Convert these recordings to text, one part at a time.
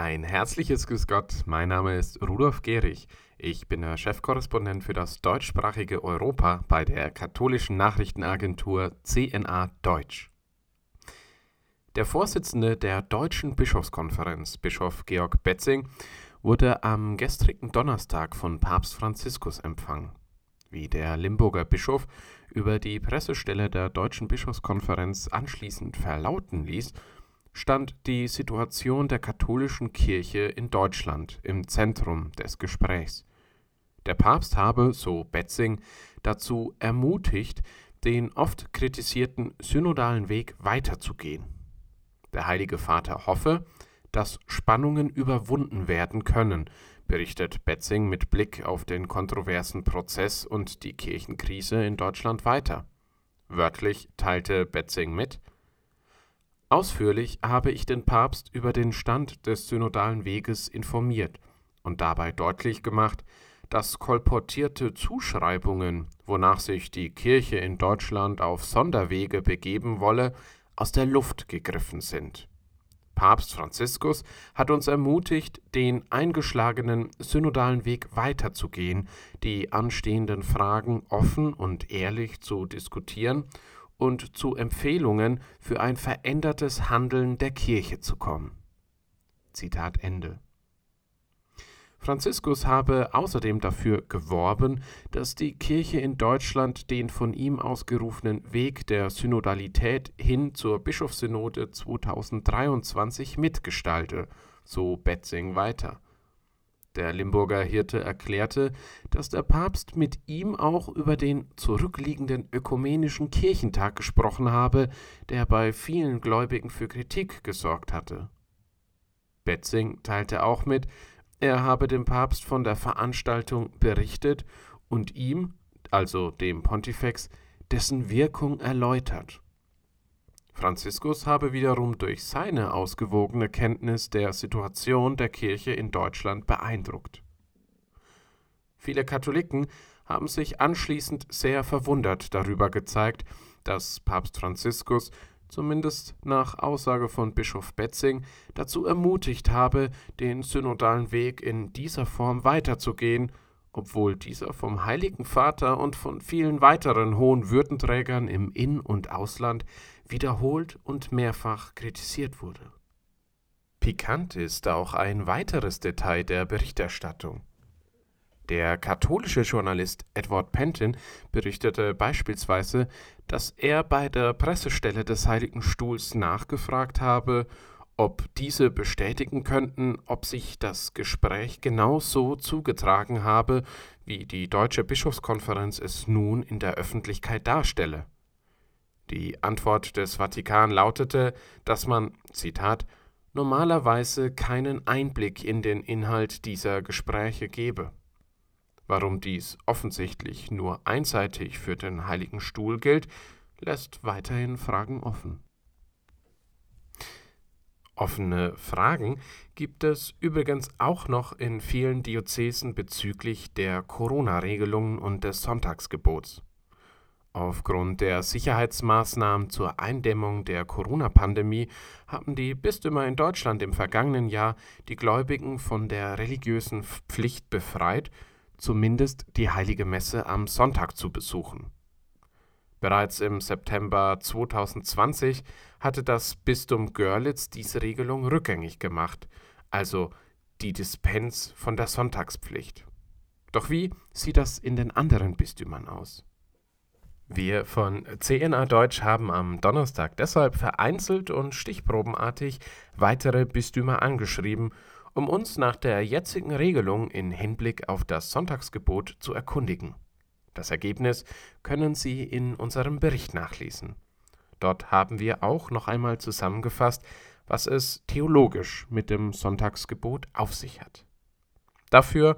Ein herzliches Grüß Gott, mein Name ist Rudolf Gehrig. Ich bin der Chefkorrespondent für das deutschsprachige Europa bei der katholischen Nachrichtenagentur CNA Deutsch. Der Vorsitzende der Deutschen Bischofskonferenz, Bischof Georg Betzing, wurde am gestrigen Donnerstag von Papst Franziskus empfangen. Wie der Limburger Bischof über die Pressestelle der Deutschen Bischofskonferenz anschließend verlauten ließ, stand die Situation der katholischen Kirche in Deutschland im Zentrum des Gesprächs. Der Papst habe, so Betzing, dazu ermutigt, den oft kritisierten synodalen Weg weiterzugehen. Der Heilige Vater hoffe, dass Spannungen überwunden werden können, berichtet Betzing mit Blick auf den kontroversen Prozess und die Kirchenkrise in Deutschland weiter. Wörtlich teilte Betzing mit, Ausführlich habe ich den Papst über den Stand des synodalen Weges informiert und dabei deutlich gemacht, dass kolportierte Zuschreibungen, wonach sich die Kirche in Deutschland auf Sonderwege begeben wolle, aus der Luft gegriffen sind. Papst Franziskus hat uns ermutigt, den eingeschlagenen synodalen Weg weiterzugehen, die anstehenden Fragen offen und ehrlich zu diskutieren und zu Empfehlungen für ein verändertes Handeln der Kirche zu kommen. Zitat Ende. Franziskus habe außerdem dafür geworben, dass die Kirche in Deutschland den von ihm ausgerufenen Weg der Synodalität hin zur Bischofssynode 2023 mitgestalte, so Betzing weiter. Der Limburger Hirte erklärte, dass der Papst mit ihm auch über den zurückliegenden ökumenischen Kirchentag gesprochen habe, der bei vielen Gläubigen für Kritik gesorgt hatte. Betzing teilte auch mit, er habe dem Papst von der Veranstaltung berichtet und ihm, also dem Pontifex, dessen Wirkung erläutert. Franziskus habe wiederum durch seine ausgewogene Kenntnis der Situation der Kirche in Deutschland beeindruckt. Viele Katholiken haben sich anschließend sehr verwundert darüber gezeigt, dass Papst Franziskus, zumindest nach Aussage von Bischof Betzing, dazu ermutigt habe, den synodalen Weg in dieser Form weiterzugehen, obwohl dieser vom Heiligen Vater und von vielen weiteren hohen Würdenträgern im In- und Ausland wiederholt und mehrfach kritisiert wurde. Pikant ist auch ein weiteres Detail der Berichterstattung. Der katholische Journalist Edward Penton berichtete beispielsweise, dass er bei der Pressestelle des Heiligen Stuhls nachgefragt habe, ob diese bestätigen könnten, ob sich das Gespräch genau so zugetragen habe, wie die Deutsche Bischofskonferenz es nun in der Öffentlichkeit darstelle. Die Antwort des Vatikan lautete, dass man, Zitat, normalerweise keinen Einblick in den Inhalt dieser Gespräche gebe. Warum dies offensichtlich nur einseitig für den Heiligen Stuhl gilt, lässt weiterhin Fragen offen. Offene Fragen gibt es übrigens auch noch in vielen Diözesen bezüglich der Corona-Regelungen und des Sonntagsgebots. Aufgrund der Sicherheitsmaßnahmen zur Eindämmung der Corona-Pandemie haben die Bistümer in Deutschland im vergangenen Jahr die Gläubigen von der religiösen Pflicht befreit, zumindest die heilige Messe am Sonntag zu besuchen. Bereits im September 2020 hatte das Bistum Görlitz diese Regelung rückgängig gemacht, also die Dispens von der Sonntagspflicht. Doch wie sieht das in den anderen Bistümern aus? Wir von CNA Deutsch haben am Donnerstag deshalb vereinzelt und stichprobenartig weitere Bistümer angeschrieben, um uns nach der jetzigen Regelung in Hinblick auf das Sonntagsgebot zu erkundigen. Das Ergebnis können Sie in unserem Bericht nachlesen. Dort haben wir auch noch einmal zusammengefasst, was es theologisch mit dem Sonntagsgebot auf sich hat. Dafür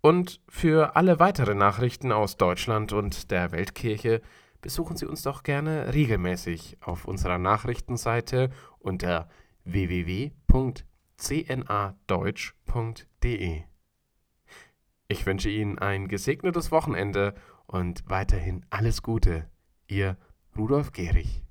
und für alle weiteren Nachrichten aus Deutschland und der Weltkirche besuchen Sie uns doch gerne regelmäßig auf unserer Nachrichtenseite unter www.cnadeutsch.de. Ich wünsche Ihnen ein gesegnetes Wochenende und weiterhin alles Gute. Ihr Rudolf Gehrig.